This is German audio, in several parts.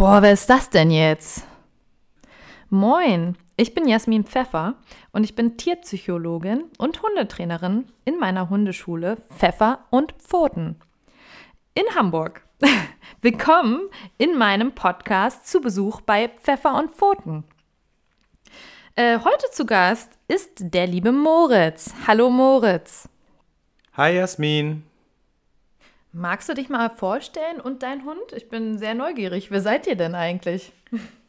Boah, wer ist das denn jetzt? Moin, ich bin Jasmin Pfeffer und ich bin Tierpsychologin und Hundetrainerin in meiner Hundeschule Pfeffer und Pfoten in Hamburg. Willkommen in meinem Podcast zu Besuch bei Pfeffer und Pfoten. Äh, heute zu Gast ist der liebe Moritz. Hallo Moritz. Hi Jasmin. Magst du dich mal vorstellen und dein Hund? Ich bin sehr neugierig. Wer seid ihr denn eigentlich?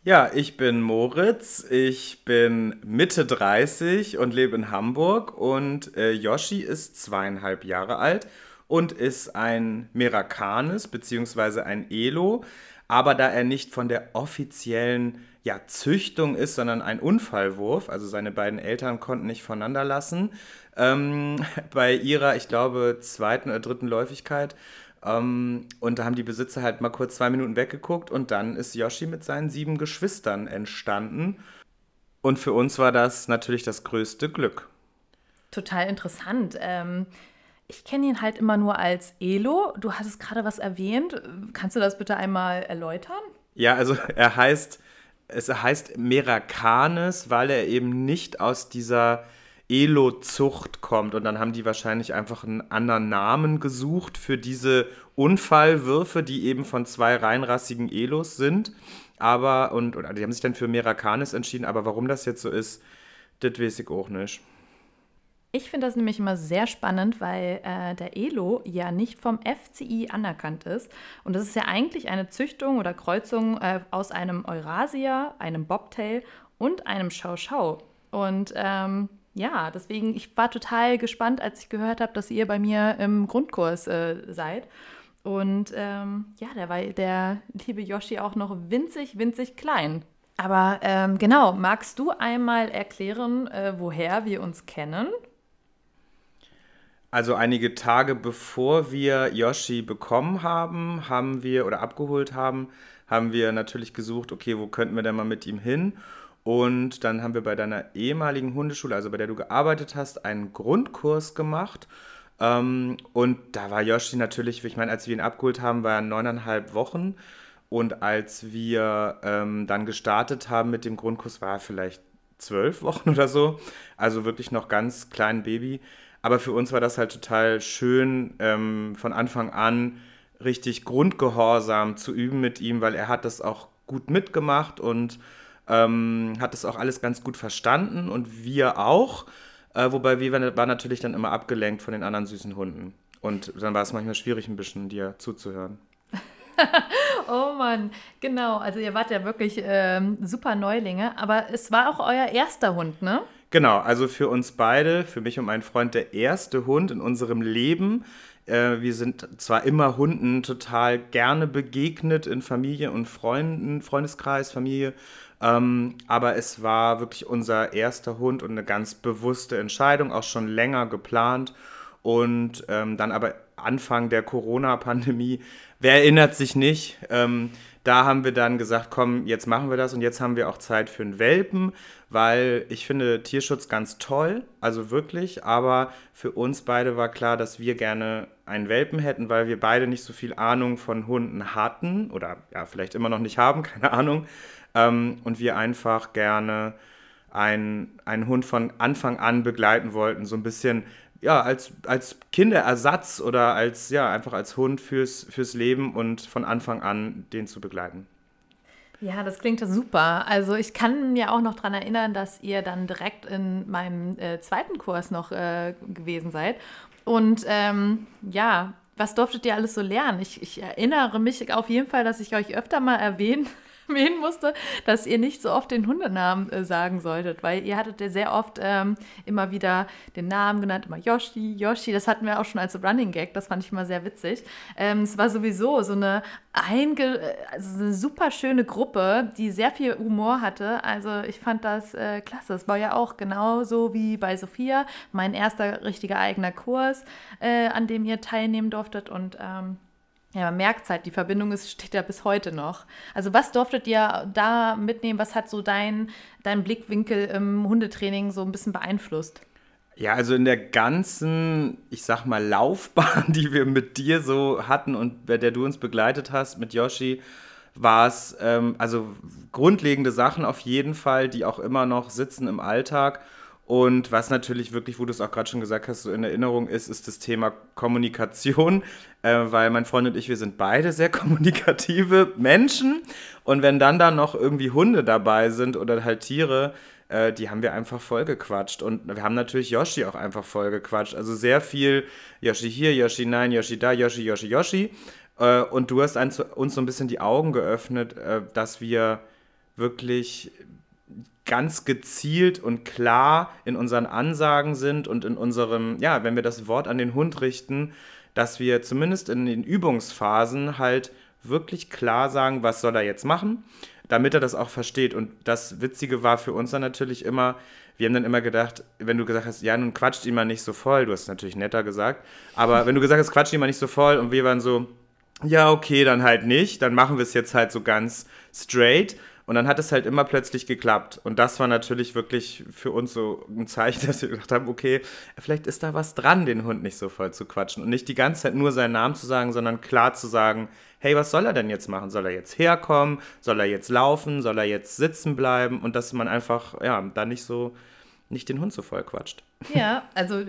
Ja, ich bin Moritz. Ich bin Mitte 30 und lebe in Hamburg. Und äh, Yoshi ist zweieinhalb Jahre alt und ist ein Merakanis bzw. ein Elo. Aber da er nicht von der offiziellen ja, Züchtung ist, sondern ein Unfallwurf, also seine beiden Eltern konnten nicht voneinander lassen, ähm, bei ihrer, ich glaube, zweiten oder dritten Läufigkeit. Ähm, und da haben die Besitzer halt mal kurz zwei Minuten weggeguckt und dann ist Yoshi mit seinen sieben Geschwistern entstanden. Und für uns war das natürlich das größte Glück. Total interessant. Ähm, ich kenne ihn halt immer nur als Elo. Du hattest gerade was erwähnt. Kannst du das bitte einmal erläutern? Ja, also er heißt, es heißt Merakanes, weil er eben nicht aus dieser Elo-Zucht kommt. Und dann haben die wahrscheinlich einfach einen anderen Namen gesucht für diese Unfallwürfe, die eben von zwei reinrassigen Elos sind. Aber, und, oder die haben sich dann für Merakanis entschieden, aber warum das jetzt so ist, das weiß ich auch nicht. Ich finde das nämlich immer sehr spannend, weil äh, der Elo ja nicht vom FCI anerkannt ist. Und das ist ja eigentlich eine Züchtung oder Kreuzung äh, aus einem Eurasia, einem Bobtail und einem Schau-Schau. Und ähm, ja, deswegen, ich war total gespannt, als ich gehört habe, dass ihr bei mir im Grundkurs äh, seid. Und ähm, ja, da war der liebe Yoshi auch noch winzig, winzig klein. Aber ähm, genau, magst du einmal erklären, äh, woher wir uns kennen? Also einige Tage bevor wir Yoshi bekommen haben, haben wir oder abgeholt haben, haben wir natürlich gesucht, okay, wo könnten wir denn mal mit ihm hin? Und dann haben wir bei deiner ehemaligen Hundeschule, also bei der du gearbeitet hast, einen Grundkurs gemacht. Ähm, und da war Yoshi natürlich, ich meine, als wir ihn abgeholt haben, war er neuneinhalb Wochen. Und als wir ähm, dann gestartet haben mit dem Grundkurs, war er vielleicht zwölf Wochen oder so. Also wirklich noch ganz klein Baby. Aber für uns war das halt total schön, ähm, von Anfang an richtig Grundgehorsam zu üben mit ihm, weil er hat das auch gut mitgemacht und ähm, hat das auch alles ganz gut verstanden und wir auch. Äh, wobei wir waren natürlich dann immer abgelenkt von den anderen süßen Hunden. Und dann war es manchmal schwierig, ein bisschen dir zuzuhören. oh Mann, genau. Also ihr wart ja wirklich ähm, super Neulinge, aber es war auch euer erster Hund, ne? Genau, also für uns beide, für mich und meinen Freund, der erste Hund in unserem Leben. Äh, wir sind zwar immer Hunden total gerne begegnet in Familie und Freunden, Freundeskreis, Familie, ähm, aber es war wirklich unser erster Hund und eine ganz bewusste Entscheidung, auch schon länger geplant. Und ähm, dann aber Anfang der Corona-Pandemie, wer erinnert sich nicht? Ähm, da haben wir dann gesagt, komm, jetzt machen wir das und jetzt haben wir auch Zeit für einen Welpen, weil ich finde Tierschutz ganz toll, also wirklich, aber für uns beide war klar, dass wir gerne einen Welpen hätten, weil wir beide nicht so viel Ahnung von Hunden hatten oder ja, vielleicht immer noch nicht haben, keine Ahnung ähm, und wir einfach gerne einen, einen Hund von Anfang an begleiten wollten, so ein bisschen ja, als, als Kinderersatz oder als, ja, einfach als Hund fürs, fürs Leben und von Anfang an den zu begleiten. Ja, das klingt super. Also ich kann mir auch noch daran erinnern, dass ihr dann direkt in meinem äh, zweiten Kurs noch äh, gewesen seid. Und ähm, ja, was durftet ihr alles so lernen? Ich, ich erinnere mich auf jeden Fall, dass ich euch öfter mal erwähnt erwähnen musste, dass ihr nicht so oft den Hundenamen äh, sagen solltet, weil ihr hattet ja sehr oft ähm, immer wieder den Namen genannt, immer Yoshi, Yoshi, das hatten wir auch schon als Running Gag, das fand ich immer sehr witzig. Ähm, es war sowieso so eine, einge also eine super schöne Gruppe, die sehr viel Humor hatte, also ich fand das äh, klasse. Es war ja auch genauso wie bei Sophia, mein erster richtiger eigener Kurs, äh, an dem ihr teilnehmen durftet und ähm, ja, man merkt halt, die Verbindung ist, steht ja bis heute noch. Also was durftet ihr da mitnehmen? Was hat so dein, dein Blickwinkel im Hundetraining so ein bisschen beeinflusst? Ja, also in der ganzen, ich sag mal, Laufbahn, die wir mit dir so hatten und bei der du uns begleitet hast, mit Yoshi, war es, ähm, also grundlegende Sachen auf jeden Fall, die auch immer noch sitzen im Alltag. Und was natürlich wirklich, wo du es auch gerade schon gesagt hast, so in Erinnerung ist, ist das Thema Kommunikation, äh, weil mein Freund und ich, wir sind beide sehr kommunikative Menschen. Und wenn dann da noch irgendwie Hunde dabei sind oder halt Tiere, äh, die haben wir einfach vollgequatscht. Und wir haben natürlich Yoshi auch einfach vollgequatscht. Also sehr viel Yoshi hier, Yoshi nein, Yoshi da, Yoshi, Yoshi, Yoshi. Äh, und du hast uns so ein bisschen die Augen geöffnet, äh, dass wir wirklich ganz gezielt und klar in unseren Ansagen sind und in unserem, ja, wenn wir das Wort an den Hund richten, dass wir zumindest in den Übungsphasen halt wirklich klar sagen, was soll er jetzt machen, damit er das auch versteht. Und das Witzige war für uns dann natürlich immer, wir haben dann immer gedacht, wenn du gesagt hast, ja, nun quatscht ihn mal nicht so voll, du hast es natürlich netter gesagt, aber wenn du gesagt hast, quatscht ihn mal nicht so voll und wir waren so, ja, okay, dann halt nicht, dann machen wir es jetzt halt so ganz straight. Und dann hat es halt immer plötzlich geklappt. Und das war natürlich wirklich für uns so ein Zeichen, dass wir gedacht haben, okay, vielleicht ist da was dran, den Hund nicht so voll zu quatschen. Und nicht die ganze Zeit nur seinen Namen zu sagen, sondern klar zu sagen, hey, was soll er denn jetzt machen? Soll er jetzt herkommen? Soll er jetzt laufen? Soll er jetzt sitzen bleiben? Und dass man einfach, ja, da nicht so nicht den Hund so voll quatscht. Ja, also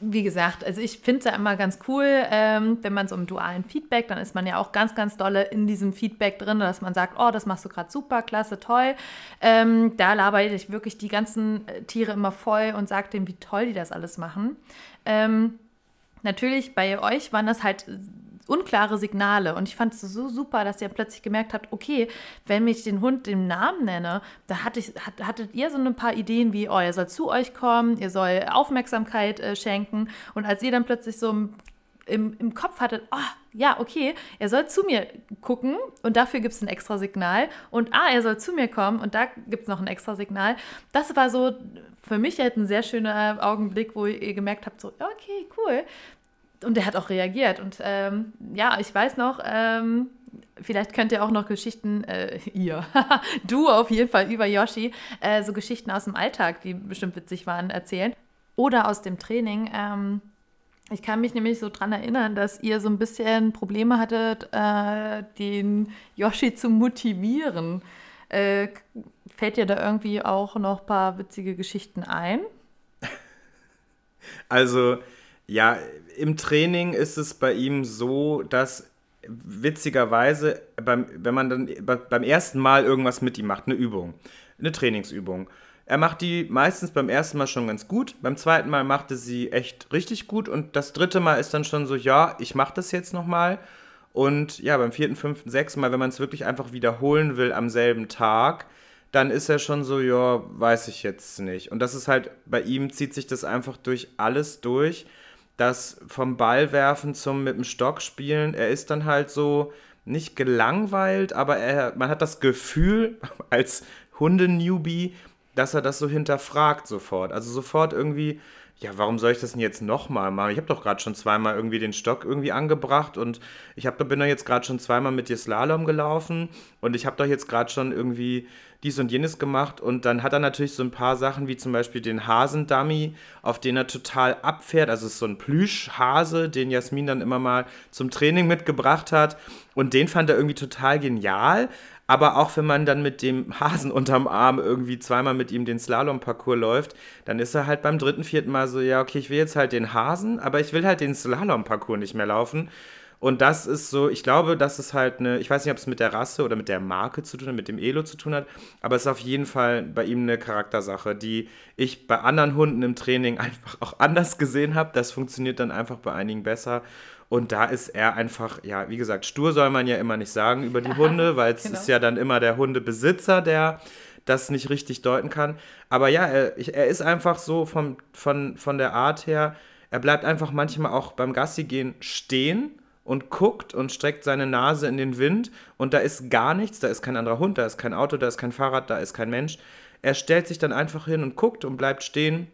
wie gesagt, also ich finde es ja immer ganz cool, ähm, wenn man so im dualen Feedback, dann ist man ja auch ganz, ganz dolle in diesem Feedback drin, dass man sagt, oh, das machst du gerade super, klasse, toll. Ähm, da laber ich wirklich die ganzen äh, Tiere immer voll und sage denen, wie toll die das alles machen. Ähm, natürlich bei euch waren das halt unklare Signale. Und ich fand es so super, dass ihr plötzlich gemerkt habt, okay, wenn ich den Hund den Namen nenne, da hatte ich, hat, hattet ihr so ein paar Ideen wie, oh, er soll zu euch kommen, ihr soll Aufmerksamkeit äh, schenken. Und als ihr dann plötzlich so im, im Kopf hattet, oh, ja, okay, er soll zu mir gucken und dafür gibt es ein extra Signal. Und ah, er soll zu mir kommen und da gibt es noch ein extra Signal. Das war so für mich halt ein sehr schöner Augenblick, wo ihr gemerkt habt, so, okay, cool, und der hat auch reagiert. Und ähm, ja, ich weiß noch, ähm, vielleicht könnt ihr auch noch Geschichten, äh, ihr, du auf jeden Fall über Yoshi, äh, so Geschichten aus dem Alltag, die bestimmt witzig waren, erzählen. Oder aus dem Training. Ähm, ich kann mich nämlich so dran erinnern, dass ihr so ein bisschen Probleme hattet, äh, den Yoshi zu motivieren. Äh, fällt dir da irgendwie auch noch ein paar witzige Geschichten ein? Also, ja, im Training ist es bei ihm so, dass witzigerweise, beim, wenn man dann beim ersten Mal irgendwas mit ihm macht, eine Übung, eine Trainingsübung, er macht die meistens beim ersten Mal schon ganz gut, beim zweiten Mal macht er sie echt richtig gut und das dritte Mal ist dann schon so, ja, ich mache das jetzt nochmal. Und ja, beim vierten, fünften, sechsten Mal, wenn man es wirklich einfach wiederholen will am selben Tag, dann ist er schon so, ja, weiß ich jetzt nicht. Und das ist halt, bei ihm zieht sich das einfach durch alles durch das vom Ballwerfen zum mit dem Stock spielen, er ist dann halt so nicht gelangweilt, aber er, man hat das Gefühl als Hunde-Newbie, dass er das so hinterfragt sofort. Also sofort irgendwie, ja, warum soll ich das denn jetzt nochmal machen? Ich habe doch gerade schon zweimal irgendwie den Stock irgendwie angebracht und ich hab, bin doch jetzt gerade schon zweimal mit dir Slalom gelaufen und ich habe doch jetzt gerade schon irgendwie dies und jenes gemacht und dann hat er natürlich so ein paar Sachen wie zum Beispiel den Hasendummy, auf den er total abfährt. Also es ist so ein Plüschhase, den Jasmin dann immer mal zum Training mitgebracht hat und den fand er irgendwie total genial. Aber auch wenn man dann mit dem Hasen unterm Arm irgendwie zweimal mit ihm den Slalom-Parcours läuft, dann ist er halt beim dritten, vierten Mal so, ja, okay, ich will jetzt halt den Hasen, aber ich will halt den Slalom-Parcours nicht mehr laufen. Und das ist so, ich glaube, das ist halt eine, ich weiß nicht, ob es mit der Rasse oder mit der Marke zu tun hat, mit dem Elo zu tun hat, aber es ist auf jeden Fall bei ihm eine Charaktersache, die ich bei anderen Hunden im Training einfach auch anders gesehen habe. Das funktioniert dann einfach bei einigen besser. Und da ist er einfach, ja, wie gesagt, stur soll man ja immer nicht sagen über die Hunde, weil es genau. ist ja dann immer der Hundebesitzer, der das nicht richtig deuten kann. Aber ja, er, er ist einfach so vom, von, von der Art her, er bleibt einfach manchmal auch beim Gassi gehen stehen und guckt und streckt seine Nase in den Wind und da ist gar nichts, da ist kein anderer Hund, da ist kein Auto, da ist kein Fahrrad, da ist kein Mensch. Er stellt sich dann einfach hin und guckt und bleibt stehen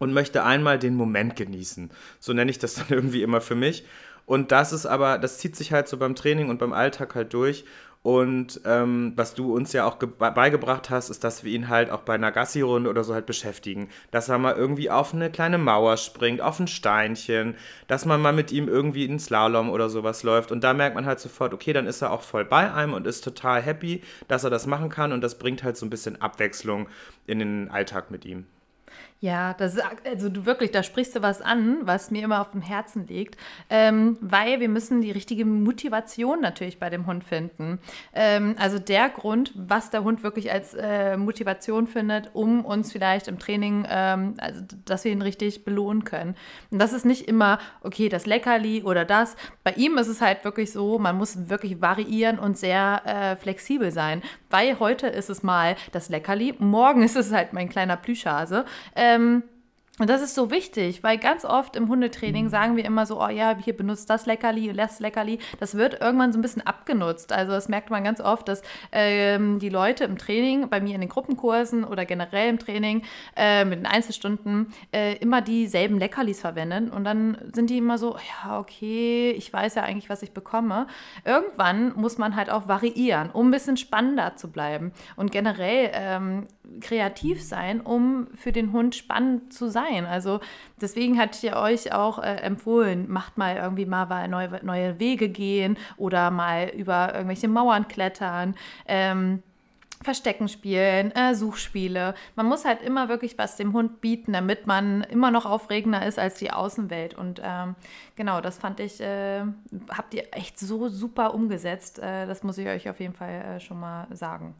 und möchte einmal den Moment genießen. So nenne ich das dann irgendwie immer für mich. Und das ist aber, das zieht sich halt so beim Training und beim Alltag halt durch. Und ähm, was du uns ja auch beigebracht hast, ist, dass wir ihn halt auch bei einer Gassi-Runde oder so halt beschäftigen. Dass er mal irgendwie auf eine kleine Mauer springt, auf ein Steinchen, dass man mal mit ihm irgendwie in Slalom oder sowas läuft. Und da merkt man halt sofort, okay, dann ist er auch voll bei einem und ist total happy, dass er das machen kann. Und das bringt halt so ein bisschen Abwechslung in den Alltag mit ihm. Ja, das also du wirklich, da sprichst du was an, was mir immer auf dem Herzen liegt, ähm, weil wir müssen die richtige Motivation natürlich bei dem Hund finden. Ähm, also der Grund, was der Hund wirklich als äh, Motivation findet, um uns vielleicht im Training, ähm, also dass wir ihn richtig belohnen können. Und das ist nicht immer, okay, das Leckerli oder das. Bei ihm ist es halt wirklich so, man muss wirklich variieren und sehr äh, flexibel sein, weil heute ist es mal das Leckerli, morgen ist es halt mein kleiner Plüschhase. Äh, ähm, und das ist so wichtig, weil ganz oft im Hundetraining mhm. sagen wir immer so, oh ja, hier benutzt das Leckerli, das Leckerli. Das wird irgendwann so ein bisschen abgenutzt. Also das merkt man ganz oft, dass ähm, die Leute im Training, bei mir in den Gruppenkursen oder generell im Training äh, mit den Einzelstunden, äh, immer dieselben Leckerlis verwenden. Und dann sind die immer so, ja, okay, ich weiß ja eigentlich, was ich bekomme. Irgendwann muss man halt auch variieren, um ein bisschen spannender zu bleiben. Und generell ähm, kreativ sein, um für den Hund spannend zu sein. Also deswegen hatte ich euch auch äh, empfohlen, macht mal irgendwie mal neue, neue Wege gehen oder mal über irgendwelche Mauern klettern. Ähm, Verstecken spielen, äh, Suchspiele. Man muss halt immer wirklich was dem Hund bieten, damit man immer noch aufregender ist als die Außenwelt. Und ähm, genau, das fand ich, äh, habt ihr echt so super umgesetzt. Äh, das muss ich euch auf jeden Fall äh, schon mal sagen.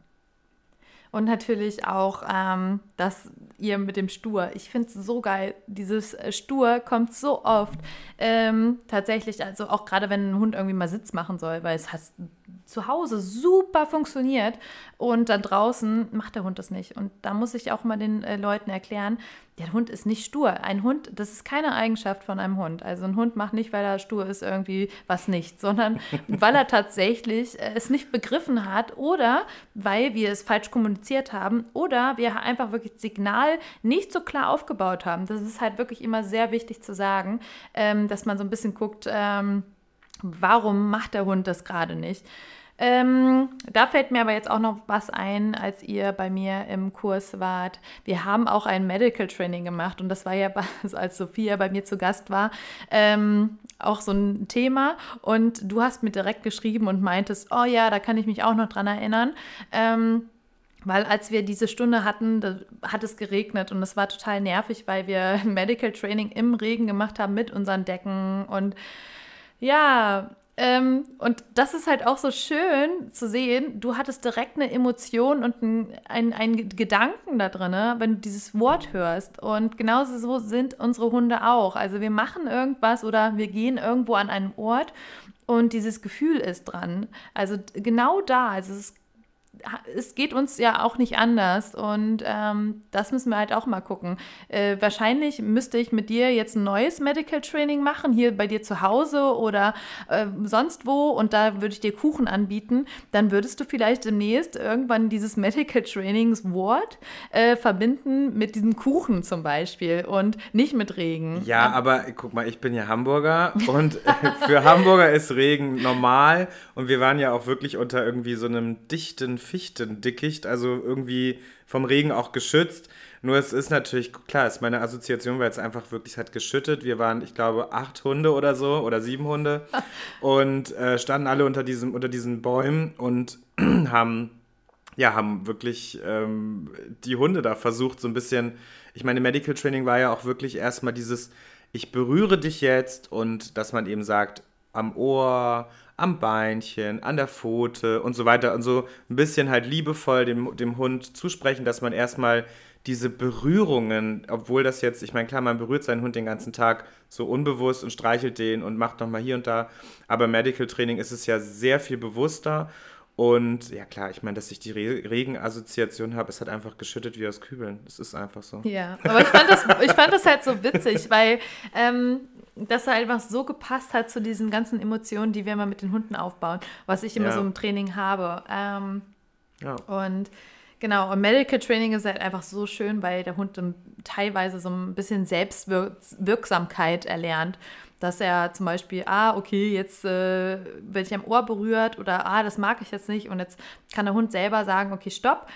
Und natürlich auch ähm, das ihr mit dem Stur. Ich finde es so geil. Dieses äh, Stur kommt so oft. Ähm, tatsächlich, also auch gerade wenn ein Hund irgendwie mal Sitz machen soll, weil es hat zu Hause super funktioniert und dann draußen macht der Hund das nicht. Und da muss ich auch mal den äh, Leuten erklären, der Hund ist nicht stur. Ein Hund, das ist keine Eigenschaft von einem Hund. Also ein Hund macht nicht, weil er stur ist, irgendwie was nicht, sondern weil er tatsächlich äh, es nicht begriffen hat oder weil wir es falsch kommuniziert haben oder wir einfach wirklich das Signal nicht so klar aufgebaut haben. Das ist halt wirklich immer sehr wichtig zu sagen, ähm, dass man so ein bisschen guckt, ähm, warum macht der Hund das gerade nicht. Ähm, da fällt mir aber jetzt auch noch was ein, als ihr bei mir im Kurs wart. Wir haben auch ein Medical Training gemacht und das war ja, als Sophia bei mir zu Gast war, ähm, auch so ein Thema. Und du hast mir direkt geschrieben und meintest, oh ja, da kann ich mich auch noch dran erinnern. Ähm, weil als wir diese Stunde hatten, hat es geregnet und es war total nervig, weil wir Medical Training im Regen gemacht haben mit unseren Decken und ja, ähm, und das ist halt auch so schön zu sehen. Du hattest direkt eine Emotion und einen ein Gedanken da drin, wenn du dieses Wort hörst. Und genauso so sind unsere Hunde auch. Also wir machen irgendwas oder wir gehen irgendwo an einen Ort und dieses Gefühl ist dran. Also genau da. Also es ist es geht uns ja auch nicht anders und ähm, das müssen wir halt auch mal gucken. Äh, wahrscheinlich müsste ich mit dir jetzt ein neues Medical Training machen, hier bei dir zu Hause oder äh, sonst wo und da würde ich dir Kuchen anbieten. Dann würdest du vielleicht demnächst irgendwann dieses Medical Trainings Wort äh, verbinden mit diesem Kuchen zum Beispiel und nicht mit Regen. Ja, aber guck mal, ich bin ja Hamburger und für Hamburger ist Regen normal und wir waren ja auch wirklich unter irgendwie so einem dichten Fichtendickicht, also irgendwie vom Regen auch geschützt. Nur es ist natürlich, klar, ist meine Assoziation, weil es einfach wirklich hat geschüttet. Wir waren, ich glaube, acht Hunde oder so oder sieben Hunde und äh, standen alle unter, diesem, unter diesen Bäumen und haben, ja, haben wirklich ähm, die Hunde da versucht, so ein bisschen. Ich meine, Medical Training war ja auch wirklich erstmal dieses, ich berühre dich jetzt und dass man eben sagt, am Ohr, am Beinchen, an der Pfote und so weiter und so ein bisschen halt liebevoll dem, dem Hund zusprechen, dass man erstmal diese Berührungen, obwohl das jetzt, ich meine, klar, man berührt seinen Hund den ganzen Tag so unbewusst und streichelt den und macht nochmal hier und da, aber Medical Training ist es ja sehr viel bewusster und ja klar, ich meine, dass ich die Re Regenassoziation habe, es hat einfach geschüttet wie aus Kübeln. Das ist einfach so. Ja, aber ich fand das, ich fand das halt so witzig, weil ähm, das einfach so gepasst hat zu diesen ganzen Emotionen, die wir immer mit den Hunden aufbauen, was ich immer ja. so im Training habe. Ähm, ja. Und genau, und Medical Training ist halt einfach so schön, weil der Hund dann teilweise so ein bisschen Selbstwirksamkeit erlernt. dass er zum Beispiel, ah, okay, jetzt äh, werde ich am Ohr berührt oder ah, das mag ich jetzt nicht und jetzt kann der Hund selber sagen, okay, stopp.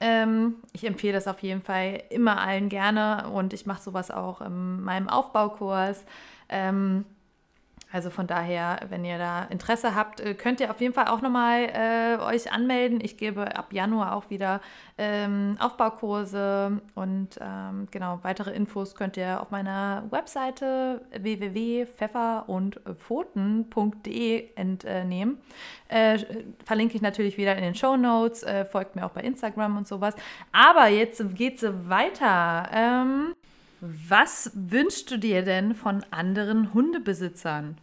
Ähm, ich empfehle das auf jeden Fall immer allen gerne und ich mache sowas auch in meinem Aufbaukurs. Ähm, also von daher, wenn ihr da Interesse habt, äh, könnt ihr auf jeden Fall auch nochmal äh, euch anmelden. Ich gebe ab Januar auch wieder ähm, Aufbaukurse und ähm, genau, weitere Infos könnt ihr auf meiner Webseite www.pfefferundpfoten.de entnehmen. Äh, verlinke ich natürlich wieder in den Show Notes, äh, folgt mir auch bei Instagram und sowas. Aber jetzt geht es weiter. Ähm, was wünschst du dir denn von anderen Hundebesitzern?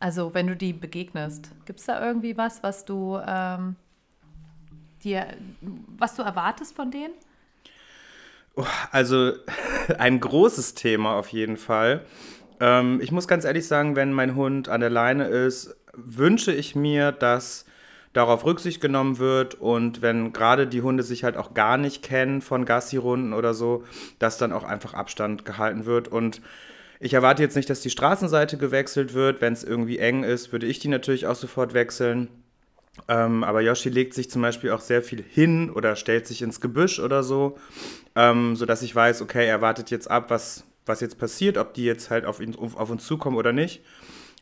Also, wenn du die begegnest, gibt es da irgendwie was, was du ähm, dir, was du erwartest von denen? Oh, also ein großes Thema auf jeden Fall. Ähm, ich muss ganz ehrlich sagen, wenn mein Hund an der Leine ist, wünsche ich mir, dass darauf Rücksicht genommen wird und wenn gerade die Hunde sich halt auch gar nicht kennen von Gassi-Runden oder so, dass dann auch einfach Abstand gehalten wird und ich erwarte jetzt nicht, dass die Straßenseite gewechselt wird. Wenn es irgendwie eng ist, würde ich die natürlich auch sofort wechseln. Ähm, aber Yoshi legt sich zum Beispiel auch sehr viel hin oder stellt sich ins Gebüsch oder so, ähm, sodass ich weiß, okay, er wartet jetzt ab, was, was jetzt passiert, ob die jetzt halt auf, ihn, auf uns zukommen oder nicht.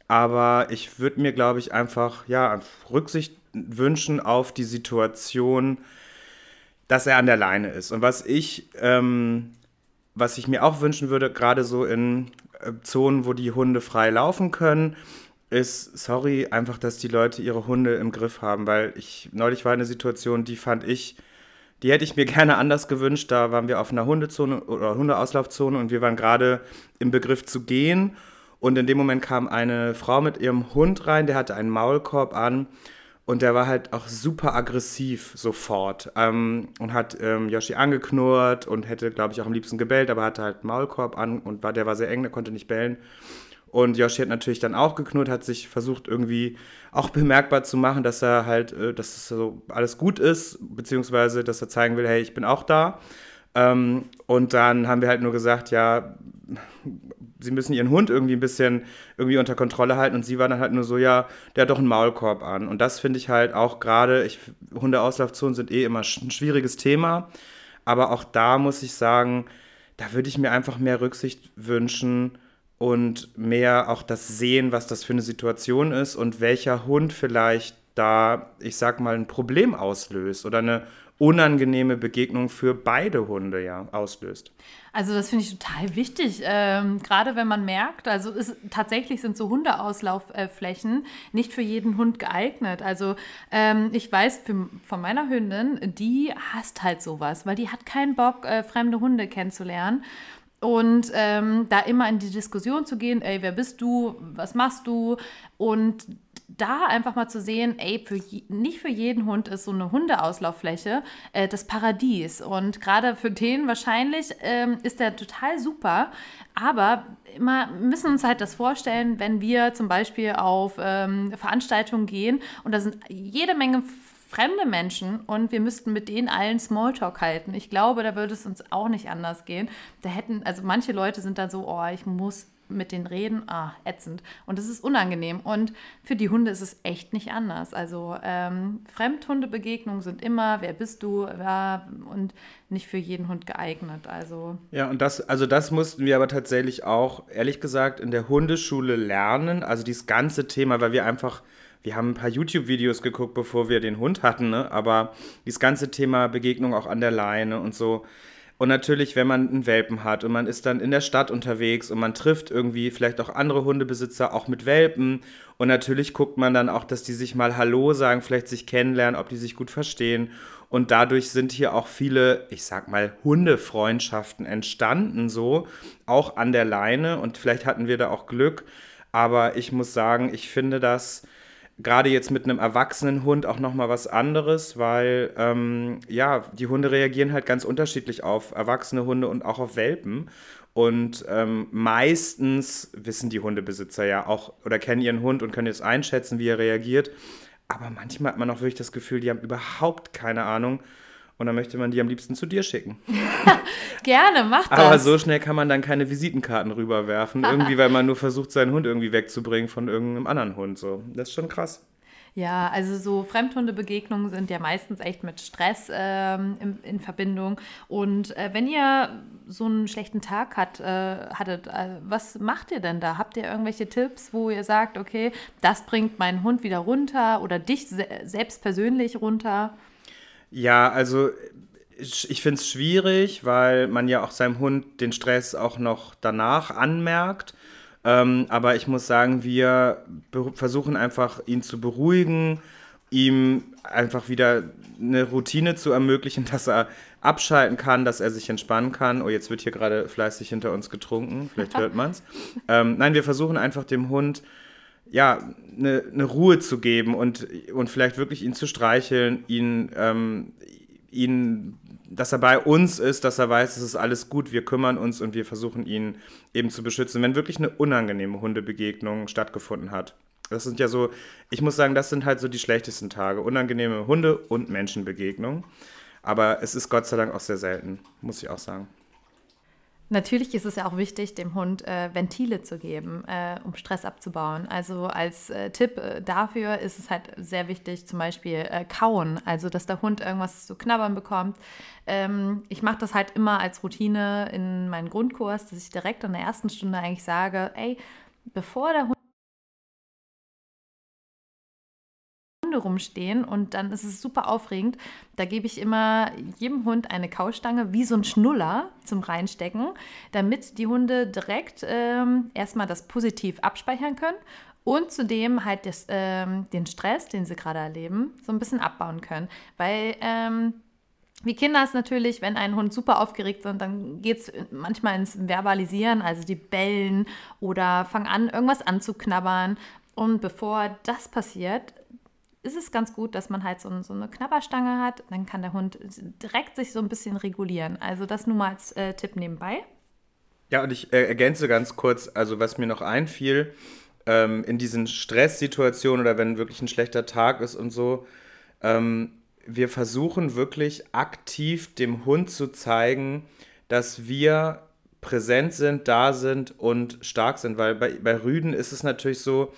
Aber ich würde mir, glaube ich, einfach ja, Rücksicht wünschen auf die Situation, dass er an der Leine ist. Und was ich, ähm, was ich mir auch wünschen würde, gerade so in äh, Zonen, wo die Hunde frei laufen können, ist, sorry, einfach, dass die Leute ihre Hunde im Griff haben, weil ich neulich war eine Situation, die fand ich, die hätte ich mir gerne anders gewünscht. Da waren wir auf einer Hundezone oder Hundeauslaufzone und wir waren gerade im Begriff zu gehen. Und in dem Moment kam eine Frau mit ihrem Hund rein, der hatte einen Maulkorb an und der war halt auch super aggressiv sofort ähm, und hat ähm, Yoshi angeknurrt und hätte, glaube ich, auch am liebsten gebellt, aber hatte halt Maulkorb an und war, der war sehr eng, der konnte nicht bellen. Und Yoshi hat natürlich dann auch geknurrt, hat sich versucht irgendwie auch bemerkbar zu machen, dass er halt, äh, dass es so alles gut ist, beziehungsweise dass er zeigen will, hey, ich bin auch da. Ähm, und dann haben wir halt nur gesagt, ja, sie müssen ihren Hund irgendwie ein bisschen irgendwie unter Kontrolle halten und sie war dann halt nur so, ja, der hat doch einen Maulkorb an. Und das finde ich halt auch gerade, Hundeauslaufzonen sind eh immer ein schwieriges Thema, aber auch da muss ich sagen, da würde ich mir einfach mehr Rücksicht wünschen und mehr auch das sehen, was das für eine Situation ist und welcher Hund vielleicht da, ich sag mal, ein Problem auslöst oder eine unangenehme Begegnung für beide Hunde ja auslöst. Also das finde ich total wichtig, ähm, gerade wenn man merkt, also ist, tatsächlich sind so Hundeauslaufflächen nicht für jeden Hund geeignet. Also ähm, ich weiß für, von meiner Hündin, die hasst halt sowas, weil die hat keinen Bock, äh, fremde Hunde kennenzulernen. Und ähm, da immer in die Diskussion zu gehen, ey, wer bist du, was machst du? Und da einfach mal zu sehen, ey, für je, nicht für jeden Hund ist so eine Hundeauslauffläche äh, das Paradies. Und gerade für den wahrscheinlich ähm, ist der total super. Aber immer müssen uns halt das vorstellen, wenn wir zum Beispiel auf ähm, Veranstaltungen gehen und da sind jede Menge fremde Menschen und wir müssten mit denen allen Smalltalk halten. Ich glaube, da würde es uns auch nicht anders gehen. Da hätten, also manche Leute sind dann so, oh, ich muss mit denen reden, ah, ätzend. Und das ist unangenehm. Und für die Hunde ist es echt nicht anders. Also ähm, Fremdhundebegegnungen sind immer, wer bist du, ja, und nicht für jeden Hund geeignet. Also ja, und das, also das mussten wir aber tatsächlich auch, ehrlich gesagt, in der Hundeschule lernen. Also dieses ganze Thema, weil wir einfach wir haben ein paar YouTube-Videos geguckt, bevor wir den Hund hatten, ne? aber dieses ganze Thema Begegnung auch an der Leine und so, und natürlich, wenn man einen Welpen hat und man ist dann in der Stadt unterwegs und man trifft irgendwie vielleicht auch andere Hundebesitzer, auch mit Welpen. Und natürlich guckt man dann auch, dass die sich mal Hallo sagen, vielleicht sich kennenlernen, ob die sich gut verstehen. Und dadurch sind hier auch viele, ich sag mal, Hundefreundschaften entstanden, so auch an der Leine. Und vielleicht hatten wir da auch Glück. Aber ich muss sagen, ich finde das gerade jetzt mit einem erwachsenen Hund auch nochmal was anderes, weil ähm, ja, die Hunde reagieren halt ganz unterschiedlich auf erwachsene Hunde und auch auf Welpen. Und ähm, meistens wissen die Hundebesitzer ja auch oder kennen ihren Hund und können jetzt einschätzen, wie er reagiert. Aber manchmal hat man auch wirklich das Gefühl, die haben überhaupt keine Ahnung. Und dann möchte man die am liebsten zu dir schicken. Gerne, mach das. Aber so schnell kann man dann keine Visitenkarten rüberwerfen. irgendwie, weil man nur versucht, seinen Hund irgendwie wegzubringen von irgendeinem anderen Hund. So. Das ist schon krass. Ja, also so Fremdhundebegegnungen sind ja meistens echt mit Stress ähm, in, in, Verbindung. Und äh, wenn ihr so einen schlechten Tag hat, äh, hattet, äh, was macht ihr denn da? Habt ihr irgendwelche Tipps, wo ihr sagt, okay, das bringt meinen Hund wieder runter oder dich se selbst persönlich runter? Ja, also ich, finde es schwierig, weil man ja auch seinem Hund den Stress auch noch danach anmerkt. Ähm, aber ich muss sagen, wir versuchen einfach, ihn zu beruhigen, ihm einfach wieder eine Routine zu ermöglichen, dass er abschalten kann, dass er sich entspannen kann. Oh, jetzt wird hier gerade fleißig hinter uns getrunken, vielleicht hört man es. Ähm, nein, wir versuchen einfach dem Hund ja, eine, eine Ruhe zu geben und, und vielleicht wirklich ihn zu streicheln, ihn, ähm, ihn dass er bei uns ist, dass er weiß, es ist alles gut, wir kümmern uns und wir versuchen ihn eben zu beschützen, wenn wirklich eine unangenehme Hundebegegnung stattgefunden hat. Das sind ja so, ich muss sagen, das sind halt so die schlechtesten Tage. Unangenehme Hunde- und Menschenbegegnungen. Aber es ist Gott sei Dank auch sehr selten, muss ich auch sagen. Natürlich ist es ja auch wichtig, dem Hund äh, Ventile zu geben, äh, um Stress abzubauen. Also als äh, Tipp äh, dafür ist es halt sehr wichtig, zum Beispiel äh, kauen, also dass der Hund irgendwas zu knabbern bekommt. Ähm, ich mache das halt immer als Routine in meinen Grundkurs, dass ich direkt in der ersten Stunde eigentlich sage, ey, bevor der rumstehen und dann ist es super aufregend. Da gebe ich immer jedem Hund eine Kaustange wie so ein Schnuller zum Reinstecken, damit die Hunde direkt ähm, erstmal das positiv abspeichern können und zudem halt das, ähm, den Stress, den sie gerade erleben, so ein bisschen abbauen können. Weil ähm, wie Kinder ist natürlich, wenn ein Hund super aufgeregt sind, dann geht es manchmal ins Verbalisieren, also die bellen oder fangen an, irgendwas anzuknabbern. Und bevor das passiert, ist es ganz gut, dass man halt so, so, eine Knabberstange hat. Dann kann der Hund direkt sich so ein bisschen regulieren. Also das nur mal als äh, Tipp nebenbei. Ja, und ich äh, ergänze ganz kurz, also was mir noch einfiel, ähm, in diesen Stresssituationen oder wenn wirklich ein schlechter Tag ist und so, ähm, wir versuchen wirklich aktiv dem Hund zu zeigen, dass wir präsent sind, da sind und stark sind, weil bei, bei Rüden ist es natürlich so,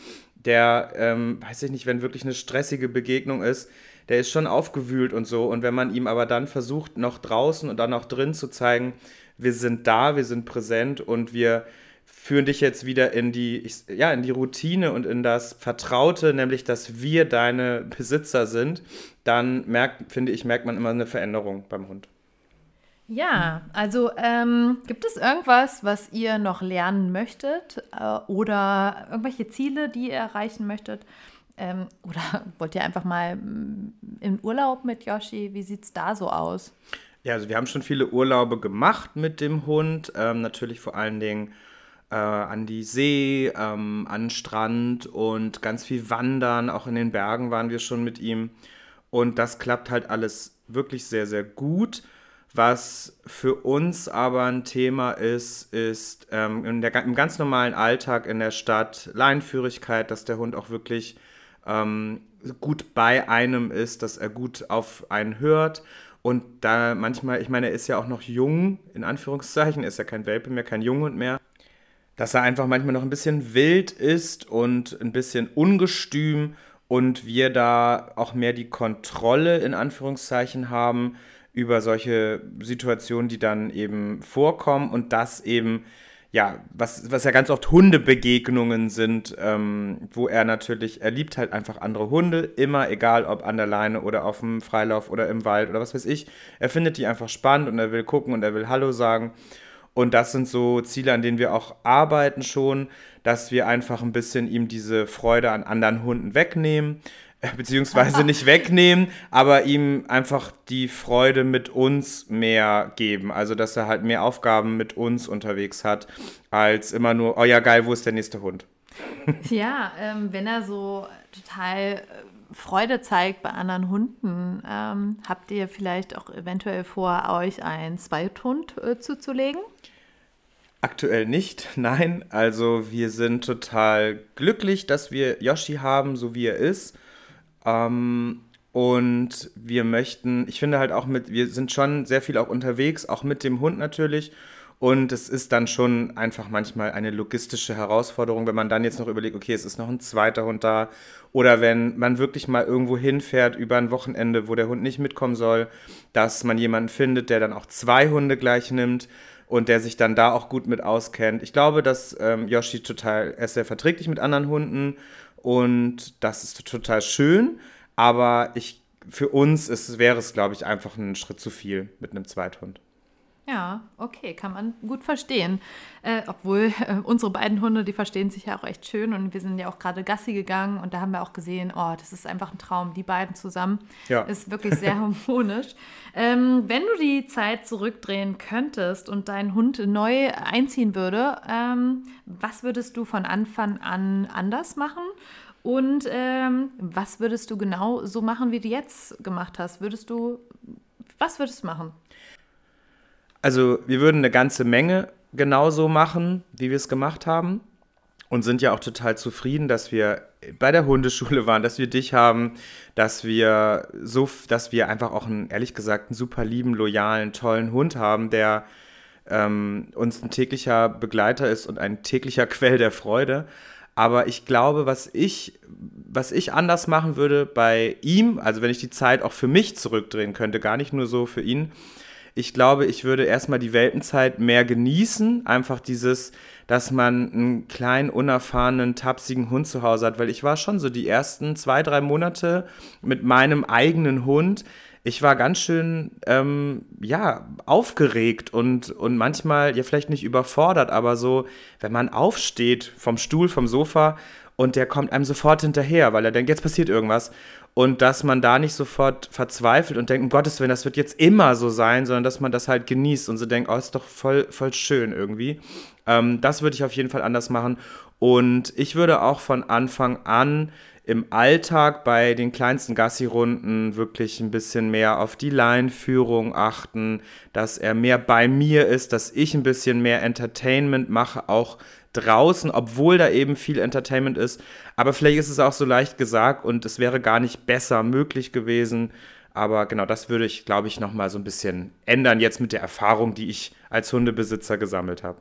der, ähm, weiß ich nicht, wenn wirklich eine stressige Begegnung ist, der ist schon aufgewühlt und so. Und wenn man ihm aber dann versucht, noch draußen und dann auch drin zu zeigen, wir sind da, wir sind präsent und wir führen dich jetzt wieder in die, ich, ja, in die Routine und in das Vertraute, nämlich dass wir deine Besitzer sind, dann merkt, finde ich, merkt man immer eine Veränderung beim Hund. Ja, also ähm, gibt es irgendwas, was ihr noch lernen möchtet äh, oder irgendwelche Ziele, die ihr erreichen möchtet? Ähm, oder wollt ihr einfach mal mm, in Urlaub mit Yoshi? Wie sieht es da so aus? Ja, also wir haben schon viele Urlaube gemacht mit dem Hund. Ähm, natürlich vor allen Dingen äh, an die See, ähm, an Strand und ganz viel Wandern. Auch in den Bergen waren wir schon mit ihm. Und das klappt halt alles wirklich sehr, sehr gut. Was für uns aber ein Thema ist, ist ähm, der, im ganz normalen Alltag in der Stadt Leinführigkeit, dass der Hund auch wirklich ähm, gut bei einem ist, dass er gut auf einen hört. Und da manchmal, ich meine, er ist ja auch noch jung, in Anführungszeichen, er ist ja kein Welpe mehr, kein Junghund mehr, dass er einfach manchmal noch ein bisschen wild ist und ein bisschen ungestüm und wir da auch mehr die Kontrolle in Anführungszeichen haben über solche Situationen, die dann eben vorkommen und das eben, ja, was, was ja ganz oft Hundebegegnungen sind, ähm, wo er natürlich, er liebt halt einfach andere Hunde, immer, egal ob an der Leine oder auf dem Freilauf oder im Wald oder was weiß ich. Er findet die einfach spannend und er will gucken und er will Hallo sagen. Und das sind so Ziele, an denen wir auch arbeiten schon, dass wir einfach ein bisschen ihm diese Freude an anderen Hunden wegnehmen beziehungsweise nicht wegnehmen, aber ihm einfach die Freude mit uns mehr geben. Also, dass er halt mehr Aufgaben mit uns unterwegs hat, als immer nur, oh ja, geil, wo ist der nächste Hund? Ja, ähm, wenn er so total äh, Freude zeigt bei anderen Hunden, ähm, habt ihr vielleicht auch eventuell vor, euch einen Zweithund äh, zuzulegen? Aktuell nicht, nein. Also wir sind total glücklich, dass wir Yoshi haben, so wie er ist. Ähm, Und wir möchten, ich finde halt auch mit, wir sind schon sehr viel auch unterwegs, auch mit dem Hund natürlich. Und es ist dann schon einfach manchmal eine logistische Herausforderung, wenn man dann jetzt noch überlegt, okay, es ist noch ein zweiter Hund da. Oder wenn man wirklich mal irgendwo hinfährt über ein Wochenende, wo der Hund nicht mitkommen soll, dass man jemanden findet, der dann auch zwei Hunde gleich nimmt und der sich dann da auch gut mit auskennt. Ich glaube, dass ähm, Yoshi total, er ist sehr verträglich mit anderen Hunden und das ist total schön. Aber ich, für uns ist, wäre es, glaube ich, einfach ein Schritt zu viel mit einem Zweithund. Ja, okay, kann man gut verstehen. Äh, obwohl äh, unsere beiden Hunde, die verstehen sich ja auch echt schön und wir sind ja auch gerade Gassi gegangen und da haben wir auch gesehen, oh, das ist einfach ein Traum, die beiden zusammen. Ja. Ist wirklich sehr harmonisch. Ähm, wenn du die Zeit zurückdrehen könntest und dein Hund neu einziehen würde, ähm, was würdest du von Anfang an anders machen? Und ähm, was würdest du genau so machen, wie du jetzt gemacht hast? Würdest du, was würdest du machen? Also wir würden eine ganze Menge genauso machen, wie wir es gemacht haben. Und sind ja auch total zufrieden, dass wir bei der Hundeschule waren, dass wir dich haben, dass wir so, dass wir einfach auch einen, ehrlich gesagt, einen super lieben, loyalen, tollen Hund haben, der ähm, uns ein täglicher Begleiter ist und ein täglicher Quell der Freude. Aber ich glaube, was ich, was ich anders machen würde bei ihm, also wenn ich die Zeit auch für mich zurückdrehen könnte, gar nicht nur so für ihn, ich glaube, ich würde erstmal die Weltenzeit mehr genießen. Einfach dieses, dass man einen kleinen, unerfahrenen, tapsigen Hund zu Hause hat. Weil ich war schon so die ersten zwei, drei Monate mit meinem eigenen Hund ich war ganz schön, ähm, ja, aufgeregt und, und manchmal, ja, vielleicht nicht überfordert, aber so, wenn man aufsteht vom Stuhl, vom Sofa und der kommt einem sofort hinterher, weil er denkt, jetzt passiert irgendwas. Und dass man da nicht sofort verzweifelt und denkt, um Gottes Willen, das wird jetzt immer so sein, sondern dass man das halt genießt und so denkt, oh, ist doch voll, voll schön irgendwie. Ähm, das würde ich auf jeden Fall anders machen. Und ich würde auch von Anfang an im Alltag bei den kleinsten Gassi-Runden wirklich ein bisschen mehr auf die Leinführung achten, dass er mehr bei mir ist, dass ich ein bisschen mehr Entertainment mache, auch draußen, obwohl da eben viel Entertainment ist. Aber vielleicht ist es auch so leicht gesagt und es wäre gar nicht besser möglich gewesen. Aber genau das würde ich, glaube ich, nochmal so ein bisschen ändern, jetzt mit der Erfahrung, die ich als Hundebesitzer gesammelt habe.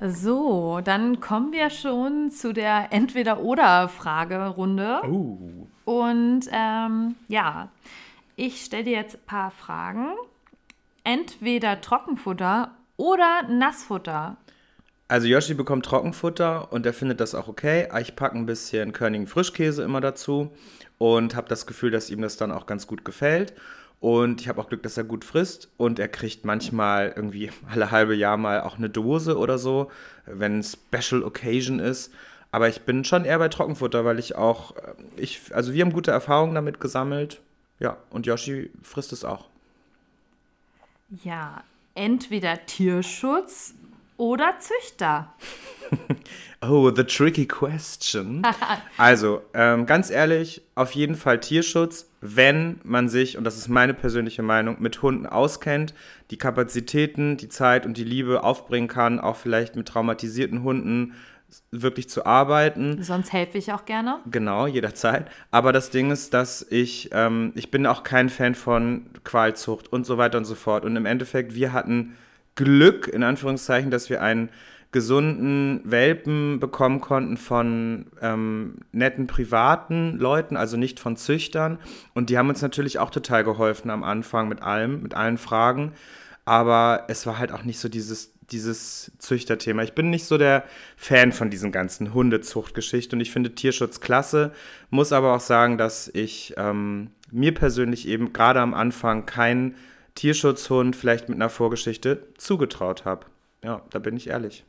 So, dann kommen wir schon zu der Entweder-Oder-Fragerunde. Oh. Und ähm, ja, ich stelle dir jetzt ein paar Fragen. Entweder Trockenfutter oder Nassfutter. Also Yoshi bekommt Trockenfutter und er findet das auch okay. Ich packe ein bisschen Körnigen Frischkäse immer dazu und habe das Gefühl, dass ihm das dann auch ganz gut gefällt. Und ich habe auch Glück, dass er gut frisst. Und er kriegt manchmal irgendwie alle halbe Jahr mal auch eine Dose oder so, wenn Special Occasion ist. Aber ich bin schon eher bei Trockenfutter, weil ich auch, äh, ich, also wir haben gute Erfahrungen damit gesammelt. Ja, und Yoshi frisst es auch. Ja, entweder Tierschutz oder Züchter. oh, the tricky question. also, ähm, ganz ehrlich, auf jeden Fall Tierschutz, wenn man sich, und das ist meine persönliche Meinung, mit Hunden auskennt, die Kapazitäten, die Zeit und die Liebe aufbringen kann, auch vielleicht mit traumatisierten Hunden wirklich zu arbeiten. Sonst helfe ich auch gerne. Genau, jederzeit. Aber das Ding ist, dass ich, ähm, ich bin auch kein Fan von Qualzucht und so weiter und so fort. Und im Endeffekt, wir hatten Glück, in Anführungszeichen, dass wir einen gesunden Welpen bekommen konnten von ähm, netten privaten Leuten, also nicht von Züchtern. Und die haben uns natürlich auch total geholfen am Anfang mit allem, mit allen Fragen. Aber es war halt auch nicht so dieses, dieses Züchterthema. Ich bin nicht so der Fan von diesen ganzen Hundezuchtgeschichten und ich finde Tierschutz klasse, muss aber auch sagen, dass ich ähm, mir persönlich eben gerade am Anfang keinen Tierschutzhund vielleicht mit einer Vorgeschichte zugetraut habe. Ja, da bin ich ehrlich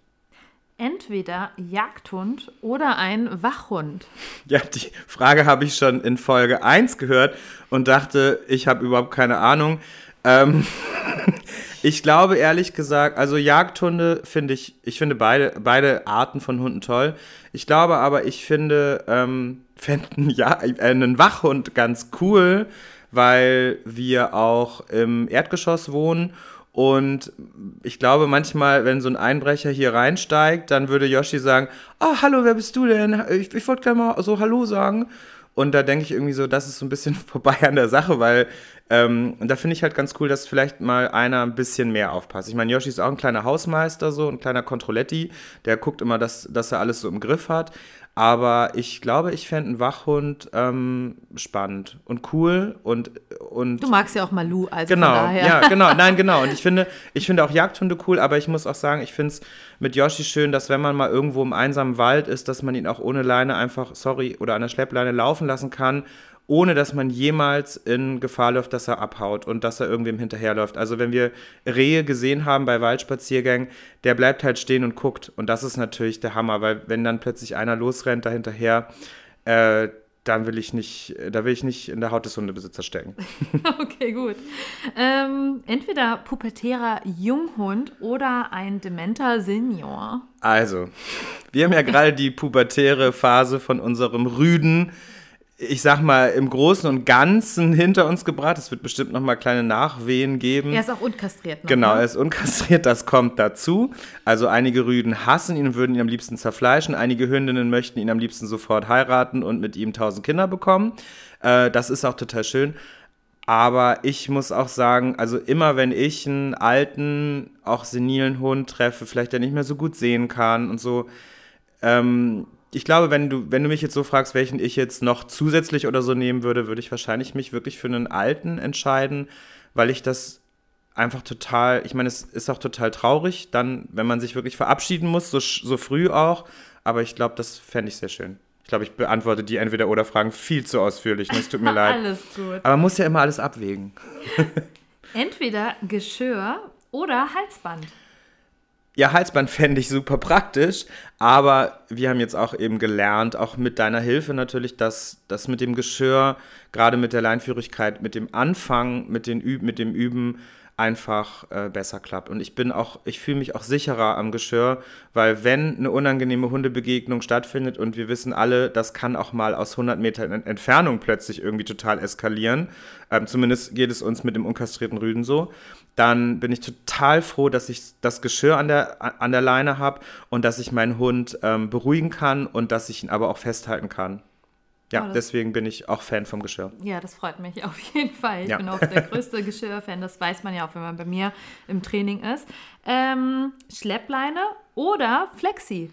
entweder Jagdhund oder ein Wachhund? Ja, die Frage habe ich schon in Folge 1 gehört und dachte, ich habe überhaupt keine Ahnung. Ähm, ich glaube ehrlich gesagt, also Jagdhunde finde ich, ich finde beide, beide Arten von Hunden toll. Ich glaube aber, ich finde, ähm, fänden ja, äh, einen Wachhund ganz cool, weil wir auch im Erdgeschoss wohnen und ich glaube manchmal, wenn so ein Einbrecher hier reinsteigt, dann würde Yoshi sagen, ah, hallo, wer bist du denn? Ich, ich wollte gerne mal so Hallo sagen. Und da denke ich irgendwie so, das ist so ein bisschen vorbei an der Sache, weil ähm, da finde ich halt ganz cool, dass vielleicht mal einer ein bisschen mehr aufpasst. Ich meine, Yoshi ist auch ein kleiner Hausmeister, so ein kleiner Controletti, der guckt immer, dass, dass er alles so im Griff hat. Aber ich glaube, ich fände einen Wachhund ähm, spannend und cool und, und. Du magst ja auch Malu, also genau, von daher. ja, genau, nein, genau. Und ich finde, ich finde auch Jagdhunde cool, aber ich muss auch sagen, ich finde es mit Yoshi schön, dass wenn man mal irgendwo im einsamen Wald ist, dass man ihn auch ohne Leine einfach, sorry, oder an der Schleppleine laufen lassen kann ohne dass man jemals in Gefahr läuft, dass er abhaut und dass er irgendwem hinterherläuft. Also wenn wir Rehe gesehen haben bei Waldspaziergängen, der bleibt halt stehen und guckt. Und das ist natürlich der Hammer, weil wenn dann plötzlich einer losrennt dahinterher, äh, dann will ich nicht, da will ich nicht in der Haut des Hundebesitzers stecken. okay, gut. Ähm, entweder pubertärer Junghund oder ein dementer Senior. Also, wir haben ja gerade die pubertäre Phase von unserem Rüden ich sag mal, im Großen und Ganzen hinter uns gebracht. Es wird bestimmt noch mal kleine Nachwehen geben. Er ist auch unkastriert. Noch, genau, ne? er ist unkastriert, das kommt dazu. Also einige Rüden hassen ihn und würden ihn am liebsten zerfleischen. Einige Hündinnen möchten ihn am liebsten sofort heiraten und mit ihm tausend Kinder bekommen. Äh, das ist auch total schön. Aber ich muss auch sagen, also immer wenn ich einen alten, auch senilen Hund treffe, vielleicht der nicht mehr so gut sehen kann und so, ähm, ich glaube, wenn du, wenn du mich jetzt so fragst, welchen ich jetzt noch zusätzlich oder so nehmen würde, würde ich wahrscheinlich mich wirklich für einen alten entscheiden, weil ich das einfach total, ich meine, es ist auch total traurig, dann, wenn man sich wirklich verabschieden muss, so, so früh auch, aber ich glaube, das fände ich sehr schön. Ich glaube, ich beantworte die entweder oder Fragen viel zu ausführlich. Es tut mir leid. alles gut. Aber man muss ja immer alles abwägen. entweder Geschirr oder Halsband. Ja, Halsband fände ich super praktisch, aber wir haben jetzt auch eben gelernt, auch mit deiner Hilfe natürlich, dass das mit dem Geschirr, gerade mit der Leinführigkeit, mit dem Anfang, mit, den Üb mit dem Üben einfach äh, besser klappt. Und ich bin auch, ich fühle mich auch sicherer am Geschirr, weil wenn eine unangenehme Hundebegegnung stattfindet und wir wissen alle, das kann auch mal aus 100 Metern Entfernung plötzlich irgendwie total eskalieren, ähm, zumindest geht es uns mit dem unkastrierten Rüden so, dann bin ich total froh, dass ich das Geschirr an der, an der Leine habe und dass ich meinen Hund ähm, beruhigen kann und dass ich ihn aber auch festhalten kann. Ja, oh, deswegen bin ich auch Fan vom Geschirr. Ja, das freut mich auf jeden Fall. Ich ja. bin auch der größte Geschirr-Fan. Das weiß man ja auch, wenn man bei mir im Training ist. Ähm, Schleppleine oder Flexi?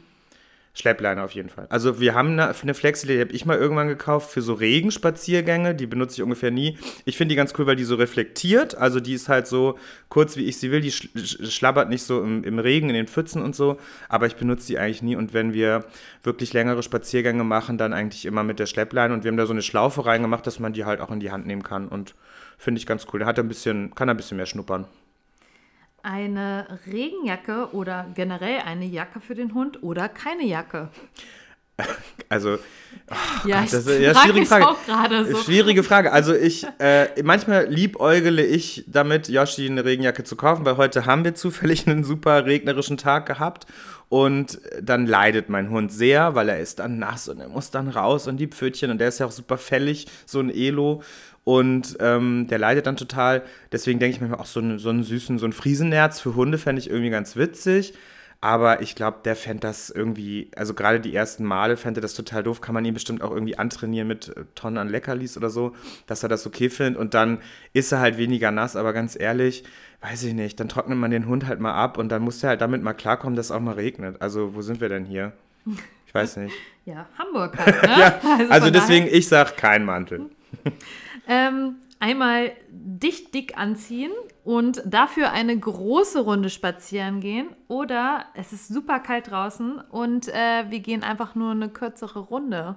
Schleppleine auf jeden Fall. Also wir haben eine, eine Flexi, die habe ich mal irgendwann gekauft für so Regenspaziergänge. Die benutze ich ungefähr nie. Ich finde die ganz cool, weil die so reflektiert. Also die ist halt so kurz, wie ich sie will. Die schlabbert nicht so im, im Regen, in den Pfützen und so. Aber ich benutze die eigentlich nie. Und wenn wir wirklich längere Spaziergänge machen, dann eigentlich immer mit der Schleppleine. Und wir haben da so eine Schlaufe reingemacht, dass man die halt auch in die Hand nehmen kann. Und finde ich ganz cool. Der hat ein bisschen, kann ein bisschen mehr schnuppern eine Regenjacke oder generell eine Jacke für den Hund oder keine Jacke? Also, oh ja, Gott, das ist ja schwierige Frage. So. Schwierige Frage. Also ich, äh, manchmal liebäugele ich damit, Yoshi eine Regenjacke zu kaufen, weil heute haben wir zufällig einen super regnerischen Tag gehabt und dann leidet mein Hund sehr, weil er ist dann nass und er muss dann raus und die Pfötchen und der ist ja auch super fällig, so ein Elo. Und ähm, der leidet dann total. Deswegen denke ich manchmal auch so, einen, so einen süßen, so einen Friesennerz für Hunde fände ich irgendwie ganz witzig. Aber ich glaube, der fände das irgendwie, also gerade die ersten Male fände das total doof. Kann man ihn bestimmt auch irgendwie antrainieren mit äh, Tonnen an Leckerlis oder so, dass er das okay findet. Und dann ist er halt weniger nass. Aber ganz ehrlich, weiß ich nicht, dann trocknet man den Hund halt mal ab und dann muss er halt damit mal klarkommen, dass es auch mal regnet. Also, wo sind wir denn hier? Ich weiß nicht. Ja, Hamburg halt, ne? ja, also, also deswegen, ich sag kein Mantel. Ähm, einmal dicht dick anziehen und dafür eine große Runde spazieren gehen oder es ist super kalt draußen und äh, wir gehen einfach nur eine kürzere Runde.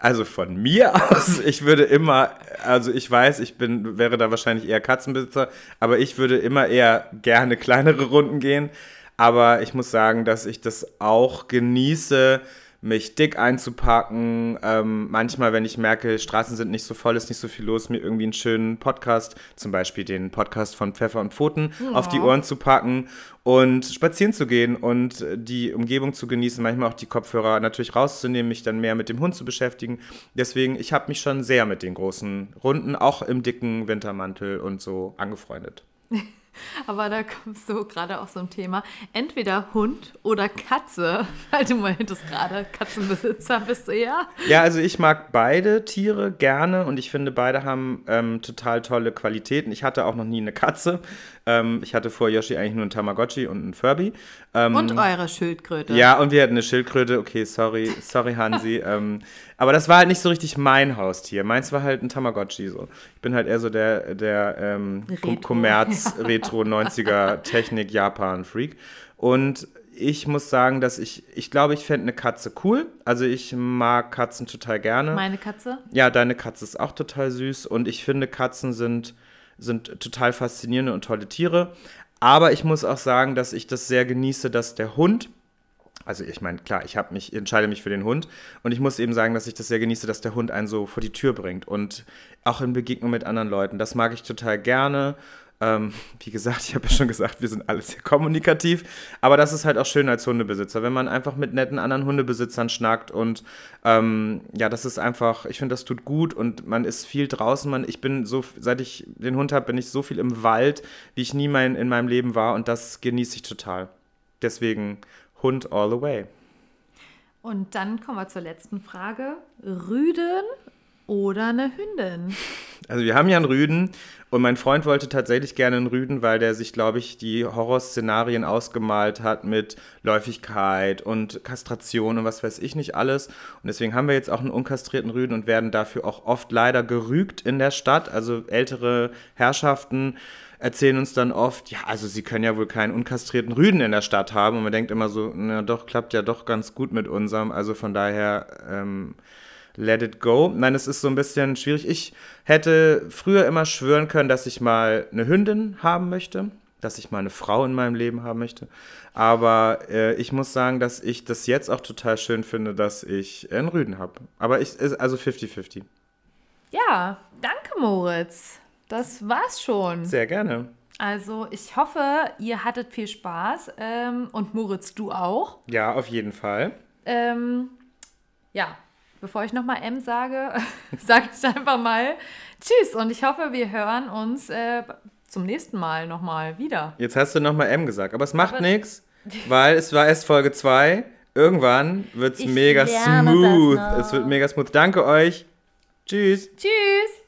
Also von mir aus, ich würde immer, also ich weiß, ich bin, wäre da wahrscheinlich eher Katzenbesitzer, aber ich würde immer eher gerne kleinere Runden gehen. Aber ich muss sagen, dass ich das auch genieße, mich dick einzupacken. Ähm, manchmal, wenn ich merke, Straßen sind nicht so voll, ist nicht so viel los, mir irgendwie einen schönen Podcast, zum Beispiel den Podcast von Pfeffer und Pfoten, ja. auf die Ohren zu packen und spazieren zu gehen und die Umgebung zu genießen, manchmal auch die Kopfhörer natürlich rauszunehmen, mich dann mehr mit dem Hund zu beschäftigen. Deswegen, ich habe mich schon sehr mit den großen Runden, auch im dicken Wintermantel und so angefreundet. Aber da kommst du gerade auch so ein Thema. Entweder Hund oder Katze. Weil du meintest gerade, Katzenbesitzer bist du ja. Ja, also ich mag beide Tiere gerne und ich finde, beide haben ähm, total tolle Qualitäten. Ich hatte auch noch nie eine Katze. Ähm, ich hatte vor Yoshi eigentlich nur einen Tamagotchi und einen Furby. Ähm, und eure Schildkröte. Ja, und wir hatten eine Schildkröte. Okay, sorry, sorry Hansi. aber das war halt nicht so richtig mein Haustier. Meins war halt ein Tamagotchi. So. Ich bin halt eher so der, der ähm, Kommerz-Retro-90er-Technik-Japan-Freak. Und ich muss sagen, dass ich, ich glaube, ich fände eine Katze cool. Also ich mag Katzen total gerne. Meine Katze? Ja, deine Katze ist auch total süß. Und ich finde, Katzen sind sind total faszinierende und tolle Tiere. Aber ich muss auch sagen, dass ich das sehr genieße, dass der Hund, also ich meine, klar, ich habe mich, entscheide mich für den Hund und ich muss eben sagen, dass ich das sehr genieße, dass der Hund einen so vor die Tür bringt und auch in Begegnung mit anderen Leuten. Das mag ich total gerne ähm, wie gesagt, ich habe ja schon gesagt, wir sind alle sehr kommunikativ, aber das ist halt auch schön als Hundebesitzer, wenn man einfach mit netten anderen Hundebesitzern schnackt und ähm, ja, das ist einfach, ich finde, das tut gut und man ist viel draußen. Man, ich bin so, seit ich den Hund habe, bin ich so viel im Wald, wie ich nie mein, in meinem Leben war und das genieße ich total. Deswegen Hund all the way. Und dann kommen wir zur letzten Frage. Rüden oder eine Hündin? Also wir haben ja einen Rüden und mein Freund wollte tatsächlich gerne einen Rüden, weil der sich, glaube ich, die Horrorszenarien ausgemalt hat mit Läufigkeit und Kastration und was weiß ich nicht alles. Und deswegen haben wir jetzt auch einen unkastrierten Rüden und werden dafür auch oft leider gerügt in der Stadt. Also ältere Herrschaften erzählen uns dann oft, ja, also sie können ja wohl keinen unkastrierten Rüden in der Stadt haben. Und man denkt immer so, na doch, klappt ja doch ganz gut mit unserem. Also von daher... Ähm, Let It Go. Nein, es ist so ein bisschen schwierig. Ich hätte früher immer schwören können, dass ich mal eine Hündin haben möchte, dass ich mal eine Frau in meinem Leben haben möchte. Aber äh, ich muss sagen, dass ich das jetzt auch total schön finde, dass ich einen Rüden habe. Aber ich also 50-50. Ja, danke Moritz. Das war's schon. Sehr gerne. Also ich hoffe, ihr hattet viel Spaß ähm, und Moritz, du auch. Ja, auf jeden Fall. Ähm, ja, bevor ich nochmal M sage, sage ich einfach mal Tschüss und ich hoffe, wir hören uns äh, zum nächsten Mal nochmal wieder. Jetzt hast du nochmal M gesagt, aber es macht nichts, weil es war erst Folge 2. Irgendwann wird es mega smooth. Es wird mega smooth. Danke euch. Tschüss. Tschüss.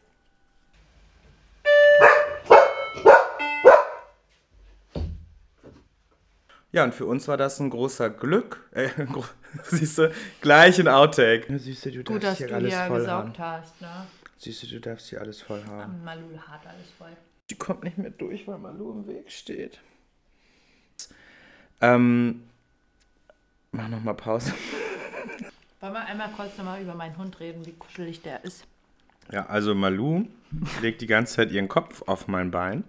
Ja, und für uns war das ein großer Glück. Äh, Siehst du, gleich ein Outtake. Siehst du, du Gut, darfst hier alles voll haben. Hast, ne? Siehst du, du darfst hier alles voll haben. Malu hat alles voll. Die kommt nicht mehr durch, weil Malu im Weg steht. Ähm, mach nochmal Pause. Wollen wir einmal kurz nochmal über meinen Hund reden, wie kuschelig der ist? Ja, also Malu legt die ganze Zeit ihren Kopf auf mein Bein.